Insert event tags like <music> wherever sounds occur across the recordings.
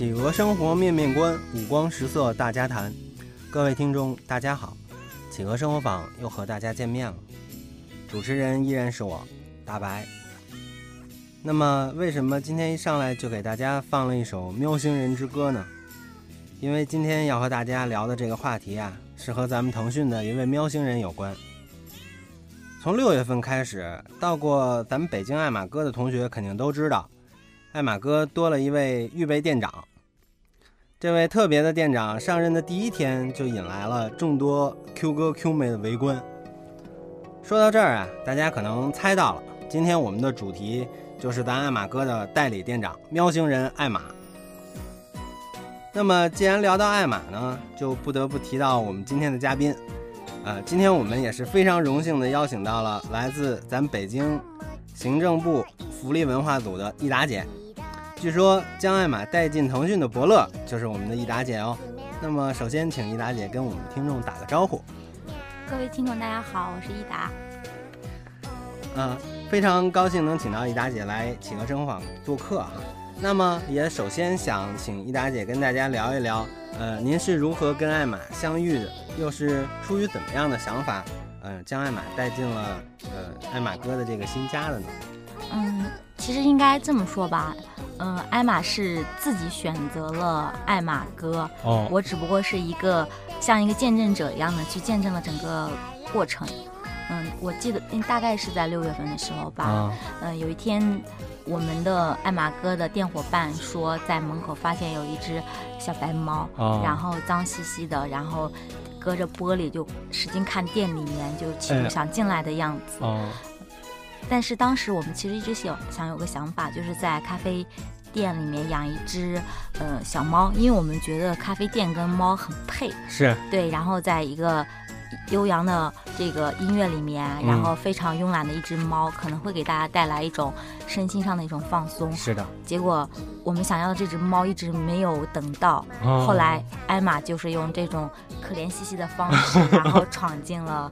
企鹅生活面面观，五光十色大家谈。各位听众，大家好，企鹅生活坊又和大家见面了。主持人依然是我，大白。那么，为什么今天一上来就给大家放了一首《喵星人之歌》呢？因为今天要和大家聊的这个话题啊，是和咱们腾讯的一位喵星人有关。从六月份开始，到过咱们北京爱马哥的同学肯定都知道，爱马哥多了一位预备店长。这位特别的店长上任的第一天就引来了众多 Q 哥 Q 妹的围观。说到这儿啊，大家可能猜到了，今天我们的主题就是咱爱玛哥的代理店长喵星人艾玛。那么既然聊到艾玛呢，就不得不提到我们今天的嘉宾。呃，今天我们也是非常荣幸的邀请到了来自咱北京行政部福利文化组的易达姐。据说将艾玛带进腾讯的伯乐就是我们的益达姐哦。那么首先请益达姐跟我们听众打个招呼。各位听众大家好，我是益达。嗯，非常高兴能请到益达姐来企鹅生活坊做客啊。那么也首先想请益达姐跟大家聊一聊。呃，您是如何跟艾玛相遇的？又是出于怎么样的想法，嗯，将艾玛带进了呃艾玛哥的这个新家的呢？嗯，其实应该这么说吧，嗯，艾玛是自己选择了艾玛哥，哦，我只不过是一个像一个见证者一样的去见证了整个过程。嗯，我记得大概是在六月份的时候吧，嗯，有一天。我们的艾玛哥的店伙伴说，在门口发现有一只小白猫，然后脏兮兮的，然后隔着玻璃就使劲看店里面，就企图想进来的样子。但是当时我们其实一直想想有个想法，就是在咖啡店里面养一只呃小猫，因为我们觉得咖啡店跟猫很配。是对，然后在一个。悠扬的这个音乐里面，然后非常慵懒的一只猫，可能会给大家带来一种身心上的一种放松。是的。结果我们想要的这只猫一直没有等到，后来艾玛就是用这种可怜兮兮的方式，然后闯进了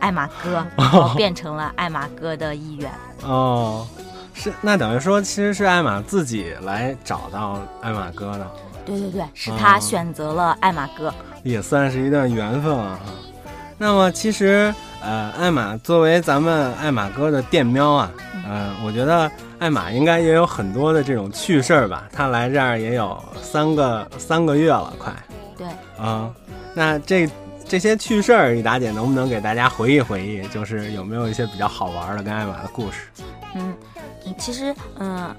艾玛哥，<laughs> 然后变成了艾玛哥的一员。哦，是那等于说，其实是艾玛自己来找到艾玛哥的。对对对，是他选择了艾玛哥，也算是一段缘分啊。那么其实，呃，艾玛作为咱们艾玛哥的店喵啊，嗯，我觉得艾玛应该也有很多的这种趣事儿吧。他来这儿也有三个三个月了，快。对。啊，那这这些趣事儿，一达姐能不能给大家回忆回忆？就是有没有一些比较好玩的跟艾玛的故事？嗯，其实，嗯，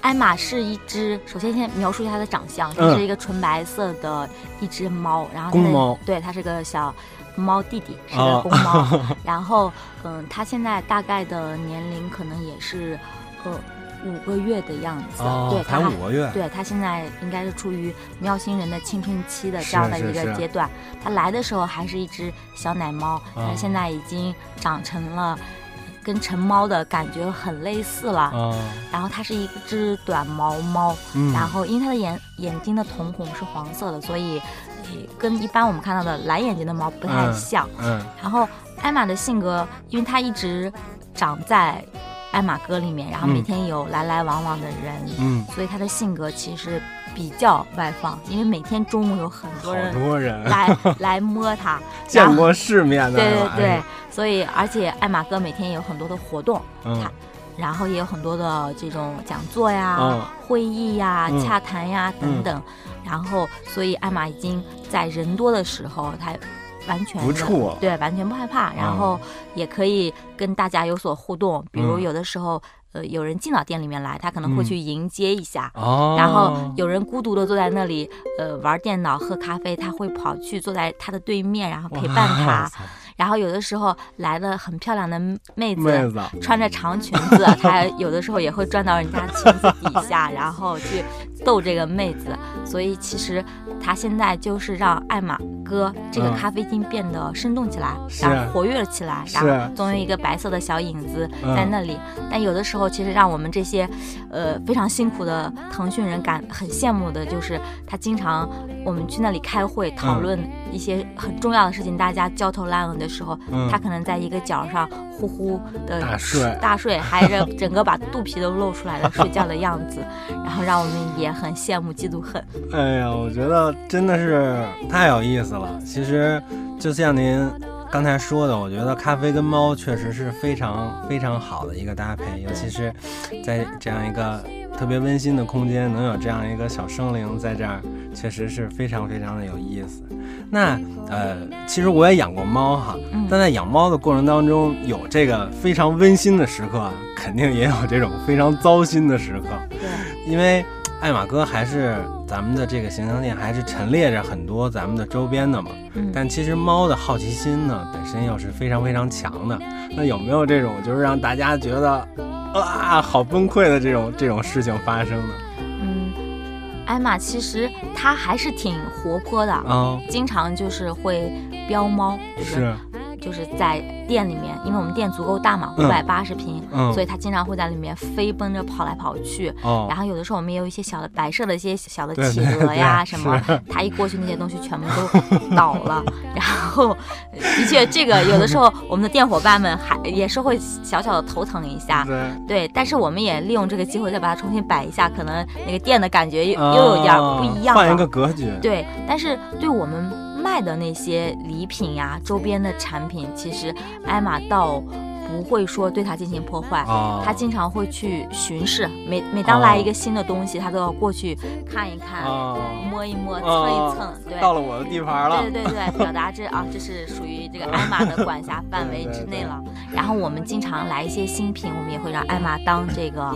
艾玛是一只，首先先描述一下它的长相，它是一个纯白色的一只猫，然后公猫，对，它是个小。猫弟弟是个公猫，<laughs> 然后嗯，它现在大概的年龄可能也是呃五个月的样子，对，才五个月，对，它现在应该是处于喵星人的青春期的这样的一个阶段。它来的时候还是一只小奶猫，它现在已经长成了跟成猫的感觉很类似了。然后它是一只短毛猫，然后因为它的眼眼睛的瞳孔是黄色的，所以。跟一般我们看到的蓝眼睛的猫不太像。嗯。然后艾玛的性格，因为它一直长在艾玛哥里面，然后每天有来来往往的人，嗯，所以他的性格其实比较外放。因为每天中午有很多人，多人来来摸他，<laughs> 见过世面的。对对对。所以，而且艾玛哥每天也有很多的活动，嗯，然后也有很多的这种讲座呀、会议呀、洽谈呀等等。然后，所以艾玛已经在人多的时候，她完全不怵，对，完全不害怕。然后也可以跟大家有所互动，比如有的时候，呃，有人进到店里面来，他可能会去迎接一下。哦。然后有人孤独的坐在那里，呃，玩电脑、喝咖啡，他会跑去坐在他的对面，然后陪伴他。然后有的时候来了很漂亮的妹子，穿着长裙子，<laughs> 她有的时候也会转到人家裙子底下，<laughs> 然后去逗这个妹子。所以其实他现在就是让艾玛哥这个咖啡厅变得生动起来，然后活跃了起来，然后总有一个白色的小影子在那里。但有的时候其实让我们这些呃非常辛苦的腾讯人感很羡慕的就是他经常我们去那里开会讨论一些很重要的事情，大家焦头烂额。的时候，他可能在一个角上呼呼的大睡，大睡，还是整个把肚皮都露出来了睡觉的样子，然后让我们也很羡慕嫉妒恨。哎呀，我觉得真的是太有意思了。其实就像您刚才说的，我觉得咖啡跟猫确实是非常非常好的一个搭配，尤其是在这样一个特别温馨的空间，能有这样一个小生灵在这儿，确实是非常非常的有意思。那呃，其实我也养过猫哈，但在养猫的过程当中，有这个非常温馨的时刻，肯定也有这种非常糟心的时刻。对，因为爱马哥还是咱们的这个形象店，还是陈列着很多咱们的周边的嘛。嗯。但其实猫的好奇心呢，本身又是非常非常强的。那有没有这种就是让大家觉得啊好崩溃的这种这种事情发生呢？艾玛其实她还是挺活泼的嗯，经常就是会飙猫，就是就是在店里面，因为我们店足够大嘛，五百八十平，所以它经常会在里面飞奔着跑来跑去。然后有的时候我们也有一些小的摆设的一些小的企鹅呀什么，<laughs> 它一过去那些东西全部都倒了。然后的确，这个有的时候我们的店伙伴们还也是会小小的头疼一下。对，但是我们也利用这个机会再把它重新摆一下，可能那个店的感觉又又有点不一样，换一个格局。对，但是对我们。卖的那些礼品呀，周边的产品，其实艾玛倒不会说对它进行破坏，他经常会去巡视。每每当来一个新的东西，他都要过去看一看，摸一摸，蹭一蹭。对，到了我的地盘了。对对对对，表达这啊，这是属于这个艾玛的管辖 <laughs> 范围之内了。然后我们经常来一些新品，我们也会让艾玛当这个。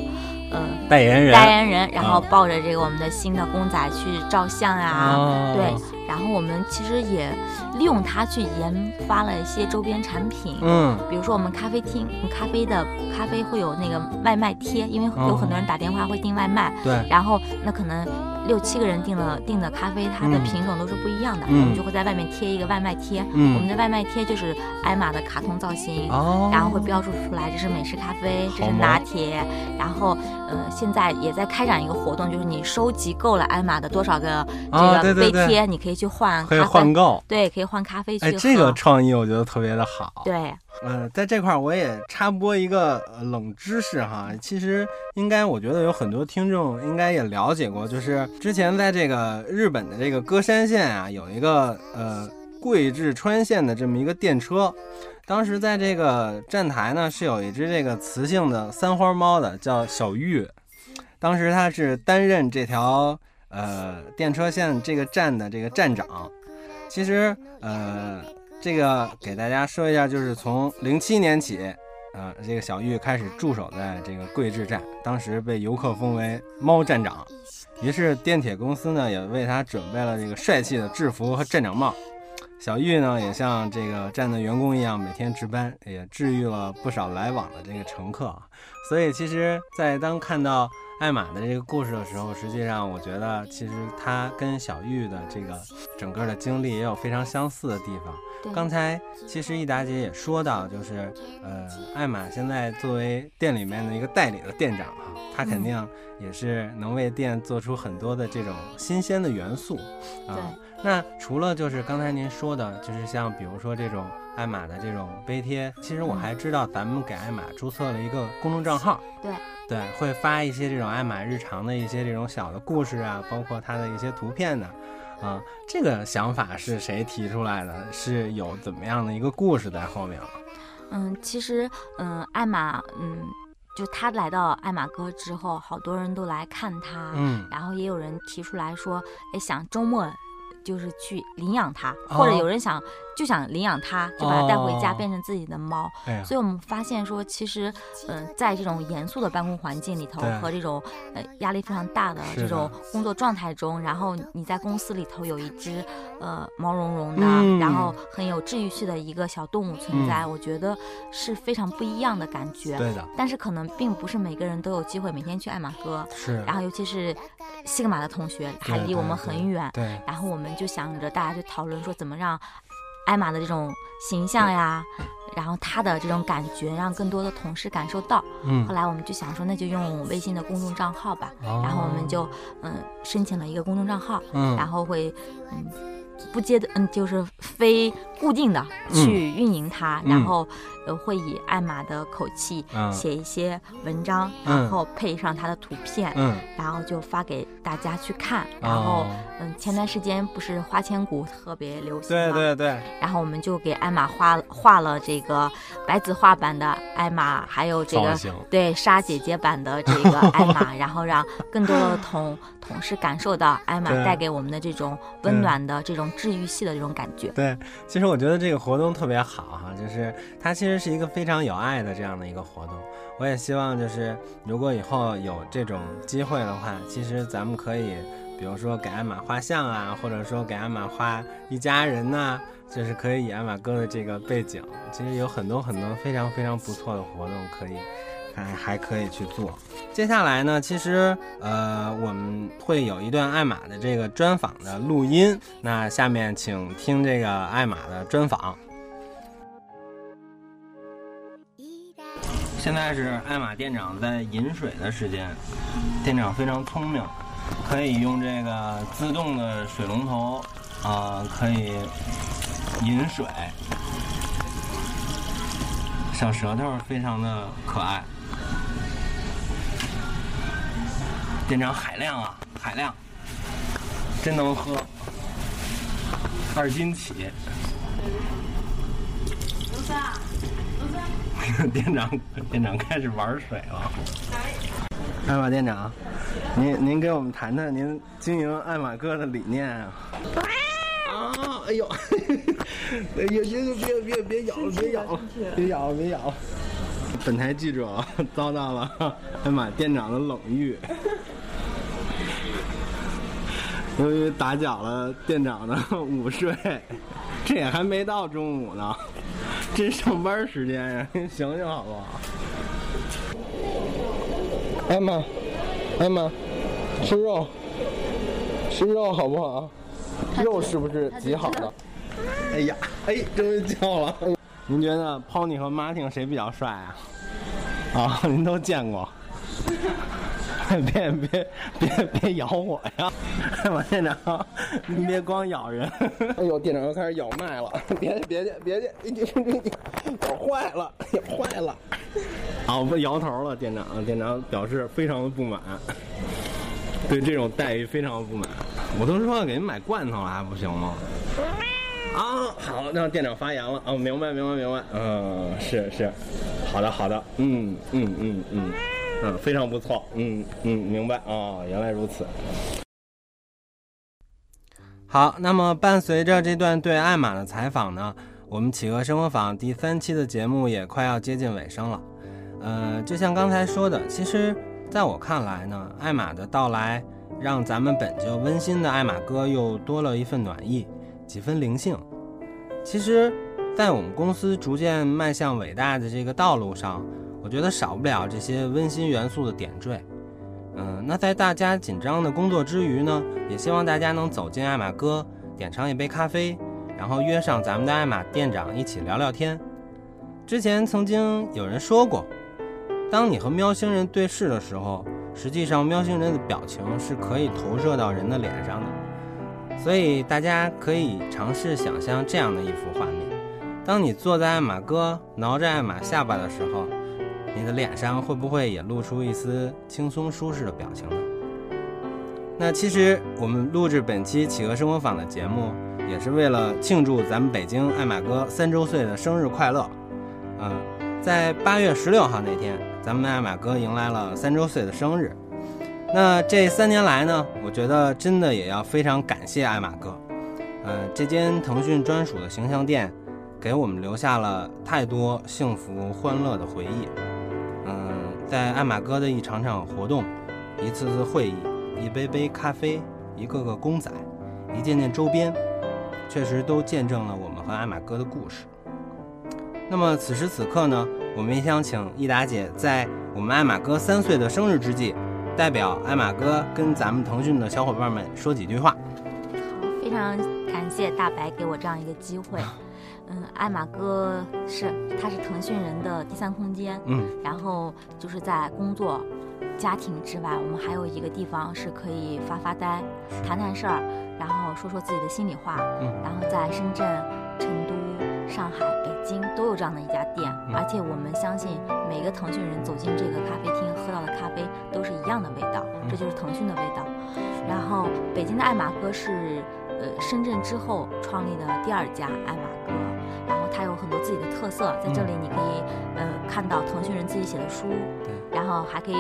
嗯，代言人，代言人，然后抱着这个我们的新的公仔去照相呀，对，然后我们其实也利用它去研发了一些周边产品，嗯，比如说我们咖啡厅咖啡的咖啡会有那个外卖贴，因为有很多人打电话会订外卖，对，然后那可能。六七个人订了订的咖啡，它的品种都是不一样的。我们就会在外面贴一个外卖贴，我们的外卖贴就是艾玛的卡通造型，然后会标注出来这是美式咖啡，这是拿铁。然后呃，现在也在开展一个活动，就是你收集够了艾玛的多少个这个杯贴，你可以去换，可以换购，对，可以换咖啡去。哎，这个创意我觉得特别的好。对。嗯，在这块儿我也插播一个冷知识哈，其实应该我觉得有很多听众应该也了解过，就是之前在这个日本的这个歌山县啊，有一个呃贵志川线的这么一个电车，当时在这个站台呢是有一只这个雌性的三花猫的，叫小玉，当时它是担任这条呃电车线这个站的这个站长，其实呃。这个给大家说一下，就是从零七年起，啊，这个小玉开始驻守在这个贵志站，当时被游客封为猫站长，于是电铁公司呢也为他准备了这个帅气的制服和站长帽。小玉呢也像这个站的员工一样每天值班，也治愈了不少来往的这个乘客啊。所以其实，在当看到。艾玛的这个故事的时候，实际上我觉得其实他跟小玉的这个整个的经历也有非常相似的地方。刚才其实易达姐也说到，就是呃，艾玛现在作为店里面的一个代理的店长啊，他肯定也是能为店做出很多的这种新鲜的元素啊。那除了就是刚才您说的，就是像比如说这种艾玛的这种杯贴，其实我还知道咱们给艾玛注册了一个公众账号。对。对，会发一些这种艾玛日常的一些这种小的故事啊，包括它的一些图片的，啊，这个想法是谁提出来的？是有怎么样的一个故事在后面吗？嗯，其实，嗯，艾玛，嗯，就他来到艾玛哥之后，好多人都来看他，嗯，然后也有人提出来说，哎，想周末就是去领养它，或者有人想。就想领养它，就把它带回家，变成自己的猫。所以，我们发现说，其实，嗯，在这种严肃的办公环境里头，和这种呃压力非常大的这种工作状态中，然后你在公司里头有一只呃毛茸茸的，然后很有治愈系的一个小动物存在，我觉得是非常不一样的感觉。对的。但是，可能并不是每个人都有机会每天去爱马哥。是。然后，尤其是西格玛的同学还离我们很远。对。然后，我们就想着大家去讨论说，怎么让。艾玛的这种形象呀，然后他的这种感觉，让更多的同事感受到。嗯，后来我们就想说，那就用微信的公众账号吧。然后我们就嗯申请了一个公众账号。嗯，然后会嗯不接的，嗯，就是非固定的去运营它，然后呃会以艾玛的口气写一些文章，然后配上她的图片，然后就发给大家去看。然后嗯，前段时间不是花千骨特别流行吗？对对对。然后我们就给艾玛画画了这个白子画版的艾玛，还有这个对沙姐姐版的这个艾玛，然后让更多的同同事感受到艾玛带给我们的这种温暖的这种。治愈系的这种感觉，对，其实我觉得这个活动特别好哈，就是它其实这是一个非常有爱的这样的一个活动。我也希望就是如果以后有这种机会的话，其实咱们可以，比如说给艾玛画像啊，或者说给艾玛画一家人呐，就是可以以艾玛哥的这个背景，其实有很多很多非常非常不错的活动可以。还还可以去做。接下来呢，其实呃，我们会有一段艾玛的这个专访的录音。那下面请听这个艾玛的专访。现在是艾玛店长在饮水的时间。店长非常聪明，可以用这个自动的水龙头啊，可以饮水。小舌头非常的可爱。店长海量啊，海量，真能喝，二斤起。刘三 <laughs> 店长，店长开始玩水了。艾玛店长，您您给我们谈谈您经营艾玛哥的理念啊？啊！哎呦！<laughs> 哎呀！别别别别咬了！别咬了！别咬了！别咬了！本台记者遭到了 <laughs> 艾玛店长的冷遇。由于打搅了店长的午睡，这也还没到中午呢，这上班时间呀，您醒醒好不好？艾玛，艾玛，吃肉，吃肉好不好？肉是不是极好的？哎呀，哎，终于叫了。您觉得 Pony 和 Martin 谁比较帅啊？啊，<laughs> 您都见过。<laughs> 别别别别咬我呀！王店长，您别光咬人。哎呦，店长又开始咬麦了！别别去别去！咬坏了，咬坏了！好，不摇头了，店长。店长表示非常的不满，对这种待遇非常的不满。我都说要给您买罐头了，还不行吗？啊，好，让店长发言了。哦，明白明白明白。嗯，是是，好的好的。嗯嗯嗯嗯。嗯，非常不错。嗯嗯，明白啊，原来如此。好，那么伴随着这段对艾玛的采访呢，我们企鹅生活坊第三期的节目也快要接近尾声了。呃，就像刚才说的，其实在我看来呢，艾玛的到来让咱们本就温馨的艾玛哥又多了一份暖意，几分灵性。其实，在我们公司逐渐迈向伟大的这个道路上。我觉得少不了这些温馨元素的点缀，嗯，那在大家紧张的工作之余呢，也希望大家能走进艾玛哥，点上一杯咖啡，然后约上咱们的艾玛店长一起聊聊天。之前曾经有人说过，当你和喵星人对视的时候，实际上喵星人的表情是可以投射到人的脸上的，所以大家可以尝试想象这样的一幅画面：当你坐在艾玛哥挠着艾玛下巴的时候。你的脸上会不会也露出一丝轻松舒适的表情呢？那其实我们录制本期企鹅生活坊的节目，也是为了庆祝咱们北京艾玛哥三周岁的生日快乐。嗯，在八月十六号那天，咱们艾玛哥迎来了三周岁的生日。那这三年来呢，我觉得真的也要非常感谢艾玛哥。嗯，这间腾讯专属的形象店，给我们留下了太多幸福欢乐的回忆。在艾玛哥的一场场活动，一次次会议，一杯杯咖啡，一个个公仔，一件件周边，确实都见证了我们和艾玛哥的故事。那么此时此刻呢，我们也想请益达姐在我们艾玛哥三岁的生日之际，代表艾玛哥跟咱们腾讯的小伙伴们说几句话。好，非常感谢大白给我这样一个机会。嗯，艾玛哥是，他是腾讯人的第三空间。嗯，然后就是在工作、家庭之外，我们还有一个地方是可以发发呆、谈谈事儿，然后说说自己的心里话。嗯，然后在深圳、成都、上海、北京都有这样的一家店，而且我们相信每个腾讯人走进这个咖啡厅喝到的咖啡都是一样的味道，这就是腾讯的味道。然后北京的爱玛哥是呃深圳之后创立的第二家爱玛哥，很多自己的特色，在这里你可以呃看到腾讯人自己写的书，然后还可以。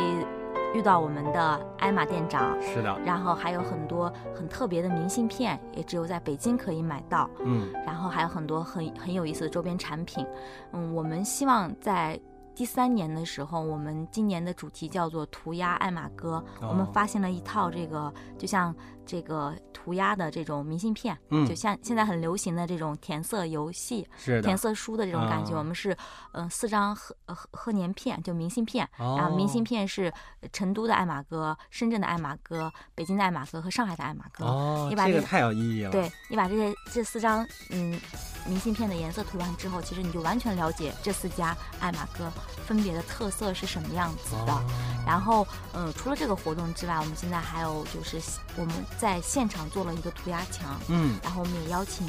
遇到我们的艾玛店长，是的，然后还有很多很特别的明信片，也只有在北京可以买到，嗯，然后还有很多很很有意思的周边产品，嗯，我们希望在。第三年的时候，我们今年的主题叫做“涂鸦爱马哥”。我们发现了一套这个，就像这个涂鸦的这种明信片，嗯就像现在很流行的这种填色游戏、是填色书的这种感觉。我们是，嗯，四张贺贺贺年片，就明信片。然后明信片是成都的爱马哥、深圳的爱马哥、北京的爱马哥和上海的爱马哥。哦，你把这个太有意义了。对你把这些这四张嗯明信片的颜色涂完之后，其实你就完全了解这四家爱马哥。分别的特色是什么样子的？然后，嗯，除了这个活动之外，我们现在还有就是我们在现场做了一个涂鸦墙，嗯，然后我们也邀请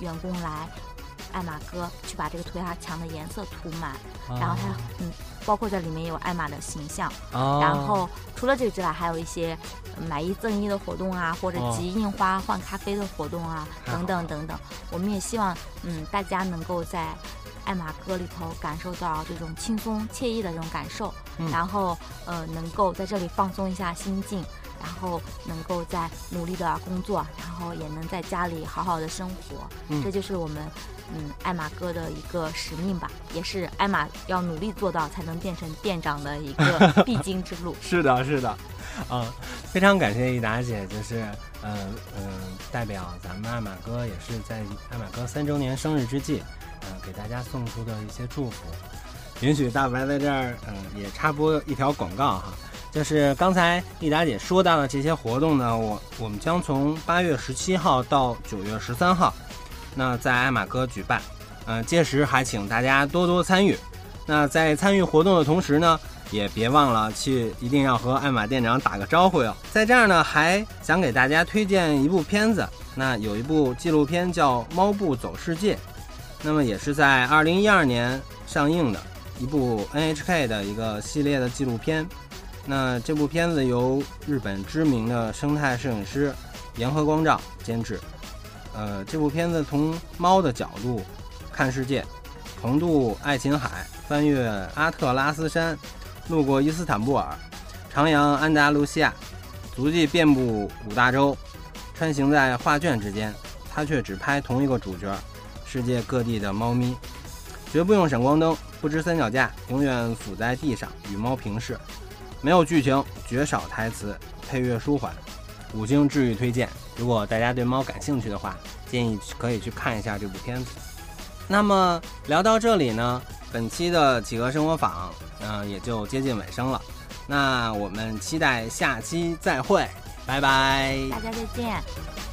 员工来艾玛哥去把这个涂鸦墙的颜色涂满，然后它，嗯，包括在里面有艾玛的形象，然后除了这个之外，还有一些买一赠一的活动啊，或者集印花换咖啡的活动啊，等等等等。我们也希望，嗯，大家能够在。爱马哥里头感受到这种轻松惬意的这种感受，然后呃能够在这里放松一下心境，然后能够在努力的工作，然后也能在家里好好的生活，这就是我们嗯爱马哥的一个使命吧，也是艾玛要努力做到才能变成店长的一个 <laughs> 必经之路。是的，是的，嗯，非常感谢益达姐，就是嗯嗯代表咱们艾玛哥也是在艾玛哥三周年生日之际。嗯，给大家送出的一些祝福，允许大白在这儿，嗯，也插播一条广告哈，就是刚才丽达姐说到的这些活动呢，我我们将从八月十七号到九月十三号，那在爱马哥举办，嗯，届时还请大家多多参与。那在参与活动的同时呢，也别忘了去一定要和爱玛店长打个招呼哟。在这儿呢，还想给大家推荐一部片子，那有一部纪录片叫《猫步走世界》。那么也是在二零一二年上映的一部 NHK 的一个系列的纪录片。那这部片子由日本知名的生态摄影师岩和光照监制。呃，这部片子从猫的角度看世界，横渡爱琴海，翻越阿特拉斯山，路过伊斯坦布尔，徜徉安达卢西亚，足迹遍布五大洲，穿行在画卷之间，他却只拍同一个主角。世界各地的猫咪，绝不用闪光灯，不支三脚架，永远伏在地上与猫平视，没有剧情，绝少台词，配乐舒缓，五星治愈推荐。如果大家对猫感兴趣的话，建议可以去看一下这部片子。那么聊到这里呢，本期的企鹅生活坊，嗯，也就接近尾声了。那我们期待下期再会，拜拜，大家再见。